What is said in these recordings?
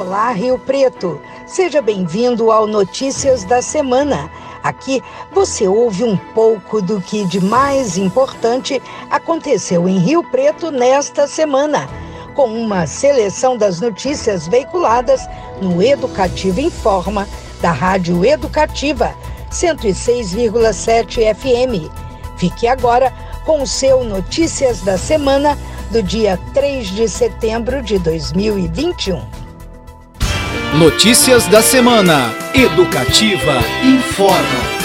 Olá, Rio Preto. Seja bem-vindo ao Notícias da Semana. Aqui você ouve um pouco do que de mais importante aconteceu em Rio Preto nesta semana, com uma seleção das notícias veiculadas no Educativo Informa, da Rádio Educativa 106,7 FM. Fique agora com o seu Notícias da Semana do dia 3 de setembro de 2021. Notícias da semana. Educativa informa.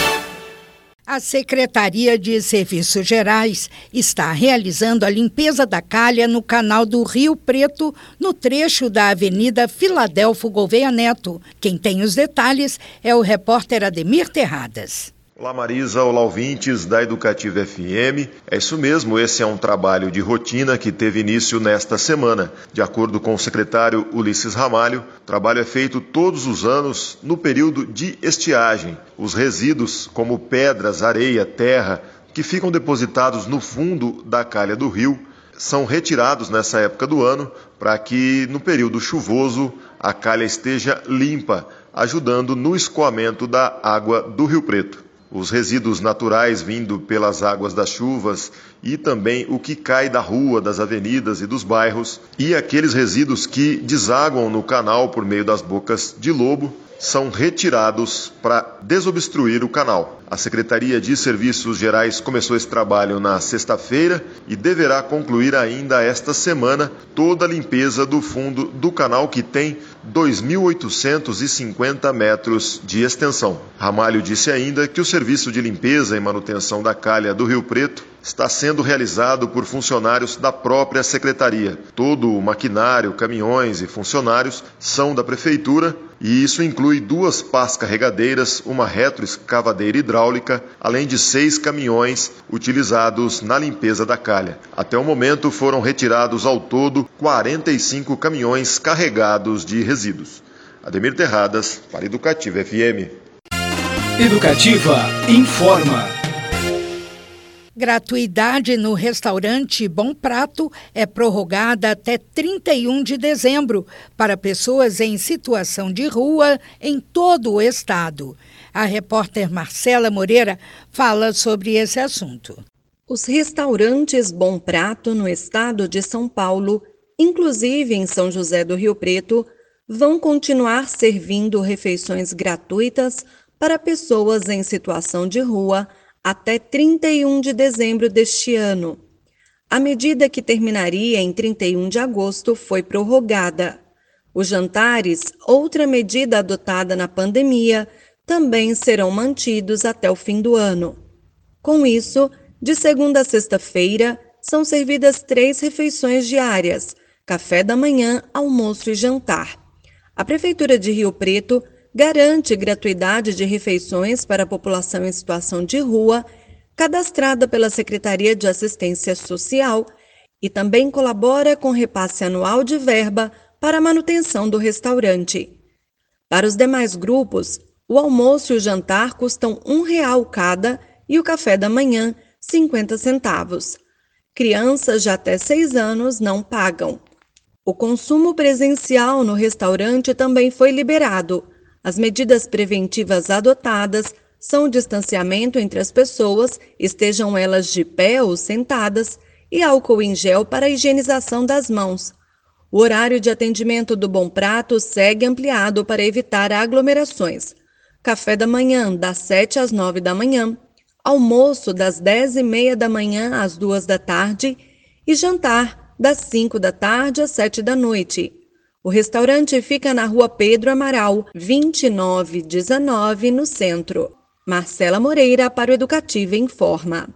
A Secretaria de Serviços Gerais está realizando a limpeza da calha no canal do Rio Preto, no trecho da Avenida Filadelfo Gouveia Neto. Quem tem os detalhes é o repórter Ademir Terradas. Olá Marisa, olá ouvintes da Educativa FM. É isso mesmo, esse é um trabalho de rotina que teve início nesta semana. De acordo com o secretário Ulisses Ramalho, o trabalho é feito todos os anos no período de estiagem. Os resíduos, como pedras, areia, terra, que ficam depositados no fundo da calha do rio, são retirados nessa época do ano para que no período chuvoso a calha esteja limpa, ajudando no escoamento da água do Rio Preto os resíduos naturais vindo pelas águas das chuvas e também o que cai da rua, das avenidas e dos bairros, e aqueles resíduos que desaguam no canal por meio das bocas de lobo são retirados para desobstruir o canal. A Secretaria de Serviços Gerais começou esse trabalho na sexta-feira e deverá concluir ainda esta semana toda a limpeza do fundo do canal que tem 2.850 metros de extensão. Ramalho disse ainda que o serviço de limpeza e manutenção da calha do Rio Preto está sendo realizado por funcionários da própria secretaria. Todo o maquinário, caminhões e funcionários são da prefeitura e isso inclui duas pás carregadeiras, uma retroescavadeira hidráulica, além de seis caminhões utilizados na limpeza da calha. Até o momento foram retirados ao todo 45 caminhões carregados de resíduos. Ademir Terradas, para Educativa FM. Educativa informa. Gratuidade no restaurante Bom Prato é prorrogada até 31 de dezembro para pessoas em situação de rua em todo o estado. A repórter Marcela Moreira fala sobre esse assunto. Os restaurantes Bom Prato no estado de São Paulo, inclusive em São José do Rio Preto, vão continuar servindo refeições gratuitas para pessoas em situação de rua até 31 de dezembro deste ano. A medida que terminaria em 31 de agosto foi prorrogada. Os jantares, outra medida adotada na pandemia, também serão mantidos até o fim do ano. Com isso, de segunda a sexta-feira, são servidas três refeições diárias: café da manhã, almoço e jantar. A Prefeitura de Rio Preto garante gratuidade de refeições para a população em situação de rua, cadastrada pela Secretaria de Assistência Social, e também colabora com repasse anual de verba para a manutenção do restaurante. Para os demais grupos, o almoço e o jantar custam um real cada e o café da manhã 50 centavos. Crianças de até 6 anos não pagam. O consumo presencial no restaurante também foi liberado, as medidas preventivas adotadas são o distanciamento entre as pessoas, estejam elas de pé ou sentadas, e álcool em gel para a higienização das mãos. O horário de atendimento do Bom Prato segue ampliado para evitar aglomerações. Café da manhã, das 7 às 9 da manhã, almoço das 10 e meia da manhã às 2 da tarde e jantar das 5 da tarde às 7 da noite. O restaurante fica na rua Pedro Amaral, 2919, no centro. Marcela Moreira para o Educativa Informa.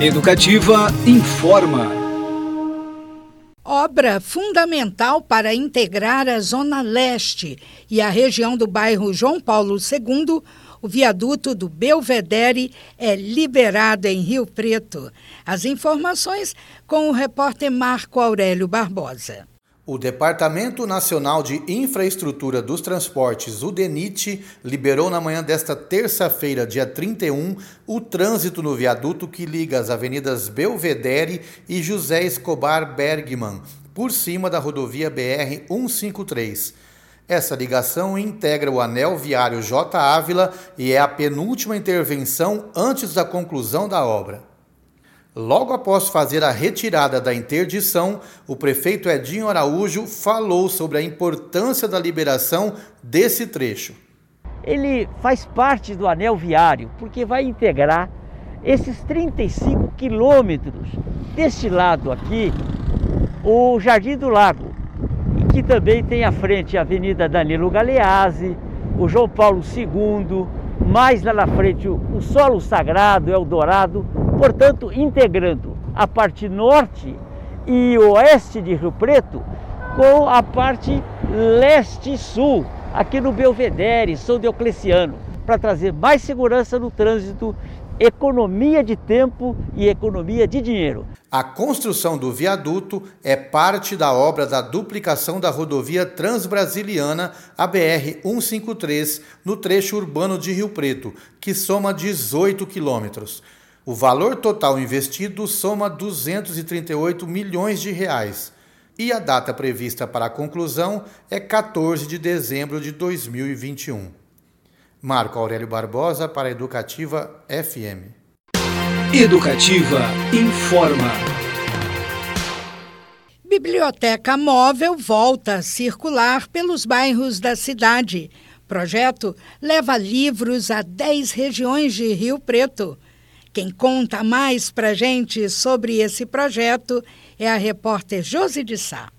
Educativa Informa. Obra fundamental para integrar a Zona Leste e a região do bairro João Paulo II, o viaduto do Belvedere é liberado em Rio Preto. As informações com o repórter Marco Aurélio Barbosa. O Departamento Nacional de Infraestrutura dos Transportes, o DENIT, liberou na manhã desta terça-feira, dia 31, o trânsito no viaduto que liga as avenidas Belvedere e José Escobar Bergman, por cima da rodovia BR 153. Essa ligação integra o anel viário J. Ávila e é a penúltima intervenção antes da conclusão da obra. Logo após fazer a retirada da interdição, o prefeito Edinho Araújo falou sobre a importância da liberação desse trecho. Ele faz parte do anel viário, porque vai integrar esses 35 quilômetros deste lado aqui, o Jardim do Lago, que também tem à frente a Avenida Danilo Galeazzi, o João Paulo II, mais lá na frente o Solo Sagrado, Eldorado, portanto, integrando a parte norte e oeste de Rio Preto com a parte leste-sul, aqui no Belvedere, São Diocleciano, para trazer mais segurança no trânsito economia de tempo e economia de dinheiro. A construção do viaduto é parte da obra da duplicação da rodovia Transbrasiliana, a BR 153, no trecho urbano de Rio Preto, que soma 18 quilômetros. O valor total investido soma 238 milhões de reais. E a data prevista para a conclusão é 14 de dezembro de 2021. Marco Aurélio Barbosa para Educativa FM. Educativa informa. Biblioteca móvel volta a circular pelos bairros da cidade. Projeto leva livros a 10 regiões de Rio Preto. Quem conta mais para gente sobre esse projeto é a repórter Josi de Sá.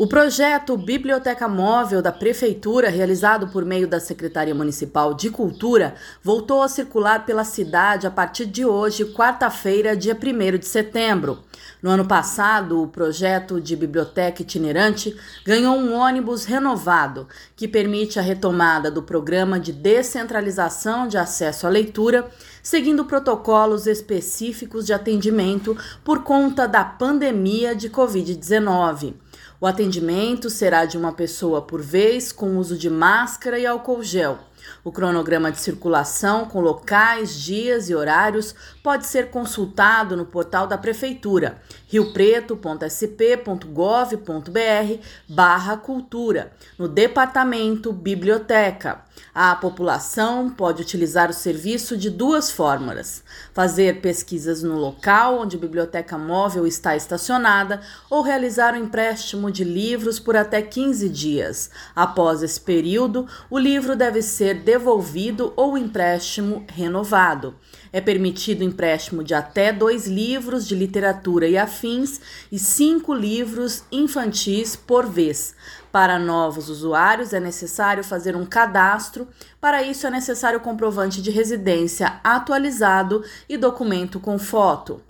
O projeto Biblioteca Móvel da Prefeitura, realizado por meio da Secretaria Municipal de Cultura, voltou a circular pela cidade a partir de hoje, quarta-feira, dia 1 de setembro. No ano passado, o projeto de biblioteca itinerante ganhou um ônibus renovado, que permite a retomada do programa de descentralização de acesso à leitura, seguindo protocolos específicos de atendimento por conta da pandemia de Covid-19. O atendimento será de uma pessoa por vez, com uso de máscara e álcool gel. O cronograma de circulação com locais, dias e horários pode ser consultado no portal da Prefeitura, riopreto.sp.gov.br barra cultura, no departamento Biblioteca. A população pode utilizar o serviço de duas formas: fazer pesquisas no local onde a biblioteca móvel está estacionada ou realizar o um empréstimo de livros por até 15 dias. Após esse período, o livro deve ser devolvido ou o empréstimo renovado. É permitido empréstimo de até dois livros de literatura e afins e cinco livros infantis por vez. Para novos usuários é necessário fazer um cadastro. Para isso é necessário comprovante de residência atualizado e documento com foto.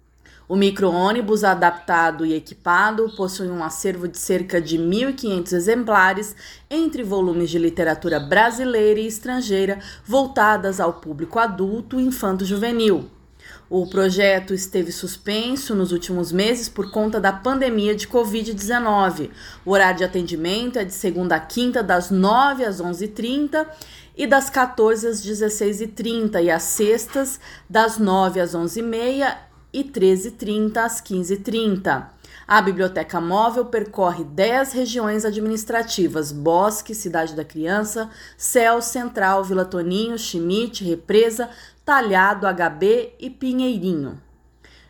O micro-ônibus adaptado e equipado possui um acervo de cerca de 1.500 exemplares entre volumes de literatura brasileira e estrangeira voltadas ao público adulto e infanto-juvenil. O projeto esteve suspenso nos últimos meses por conta da pandemia de Covid-19. O horário de atendimento é de segunda a quinta, das 9 às 11h30 e das 14 às 16h30, e às sextas, das 9 às 11h30 e 13h30 às 15h30. A biblioteca móvel percorre 10 regiões administrativas: Bosque, Cidade da Criança, Céu, Central, Vila Toninho, Chimite, Represa, Talhado, HB e Pinheirinho.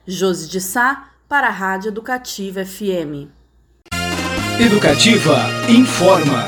Josi de Sá, para a Rádio Educativa FM. Educativa informa.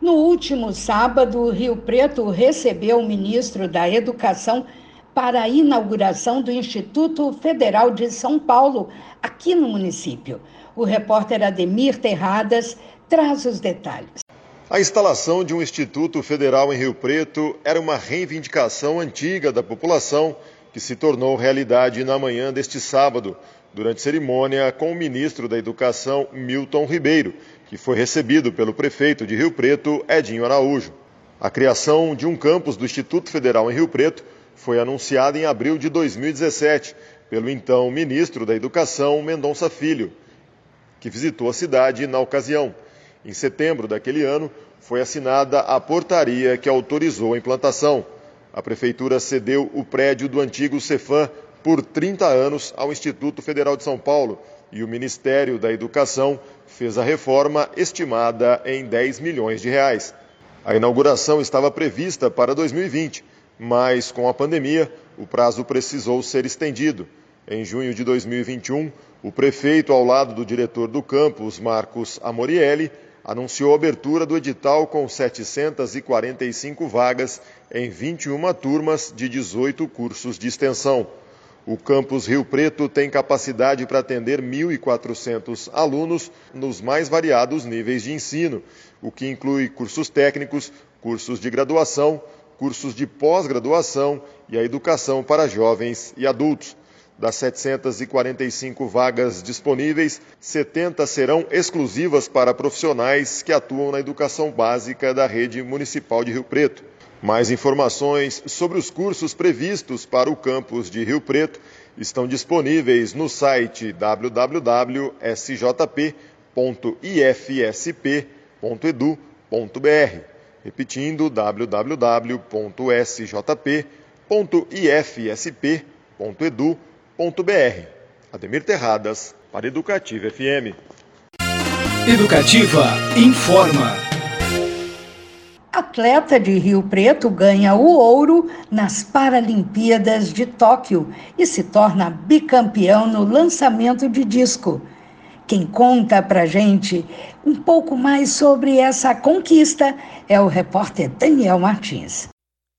No último sábado, Rio Preto recebeu o ministro da Educação para a inauguração do Instituto Federal de São Paulo, aqui no município. O repórter Ademir Terradas traz os detalhes. A instalação de um Instituto Federal em Rio Preto era uma reivindicação antiga da população que se tornou realidade na manhã deste sábado, durante cerimônia com o ministro da Educação, Milton Ribeiro, que foi recebido pelo prefeito de Rio Preto, Edinho Araújo. A criação de um campus do Instituto Federal em Rio Preto foi anunciada em abril de 2017 pelo então ministro da Educação, Mendonça Filho, que visitou a cidade na ocasião. Em setembro daquele ano, foi assinada a portaria que autorizou a implantação. A prefeitura cedeu o prédio do antigo Cefam por 30 anos ao Instituto Federal de São Paulo e o Ministério da Educação fez a reforma estimada em 10 milhões de reais. A inauguração estava prevista para 2020, mas com a pandemia, o prazo precisou ser estendido. Em junho de 2021, o prefeito, ao lado do diretor do campus, Marcos Amorielli, anunciou a abertura do edital com 745 vagas em 21 turmas de 18 cursos de extensão. O campus Rio Preto tem capacidade para atender 1.400 alunos nos mais variados níveis de ensino, o que inclui cursos técnicos, cursos de graduação, cursos de pós-graduação e a educação para jovens e adultos. Das 745 vagas disponíveis, 70 serão exclusivas para profissionais que atuam na educação básica da rede municipal de Rio Preto. Mais informações sobre os cursos previstos para o campus de Rio Preto estão disponíveis no site www.sjp.ifsp.edu.br. Repetindo, www.sjp.ifsp.edu.br. Ademir Terradas, para Educativa FM. Educativa informa atleta de Rio Preto ganha o ouro nas Paralimpíadas de Tóquio e se torna bicampeão no lançamento de disco. Quem conta pra gente um pouco mais sobre essa conquista é o repórter Daniel Martins.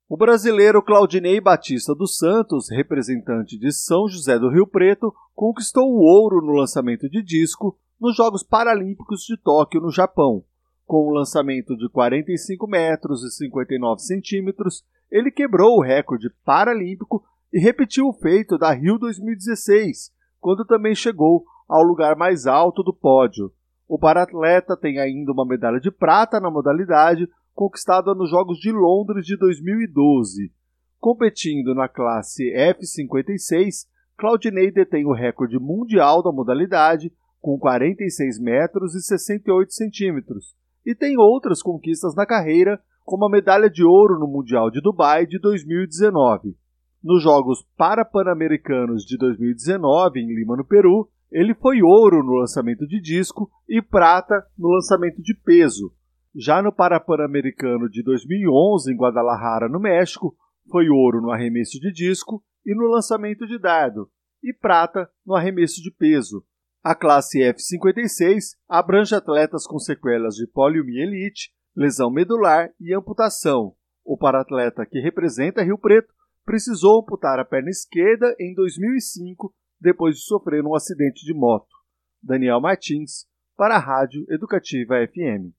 O brasileiro Claudinei Batista dos Santos, representante de São José do Rio Preto, conquistou o ouro no lançamento de disco nos Jogos Paralímpicos de Tóquio, no Japão. Com um lançamento de 45 metros e 59 centímetros, ele quebrou o recorde paralímpico e repetiu o feito da Rio 2016, quando também chegou ao lugar mais alto do pódio. O paratleta tem ainda uma medalha de prata na modalidade, conquistada nos Jogos de Londres de 2012. Competindo na classe F56, Claudinei detém o recorde mundial da modalidade, com 46 metros e 68 centímetros, e tem outras conquistas na carreira, como a medalha de ouro no Mundial de Dubai de 2019. Nos Jogos Parapan-Americanos de 2019, em Lima, no Peru, ele foi ouro no lançamento de disco e prata no lançamento de peso. Já no Parapan-Americano de 2011, em Guadalajara, no México, foi ouro no arremesso de disco e no lançamento de dardo, e prata no arremesso de peso. A classe F56 abrange atletas com sequelas de poliomielite, lesão medular e amputação. O paratleta que representa Rio Preto precisou amputar a perna esquerda em 2005 depois de sofrer um acidente de moto. Daniel Martins, para a Rádio Educativa FM.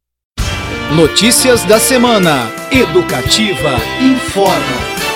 Notícias da semana. Educativa informa.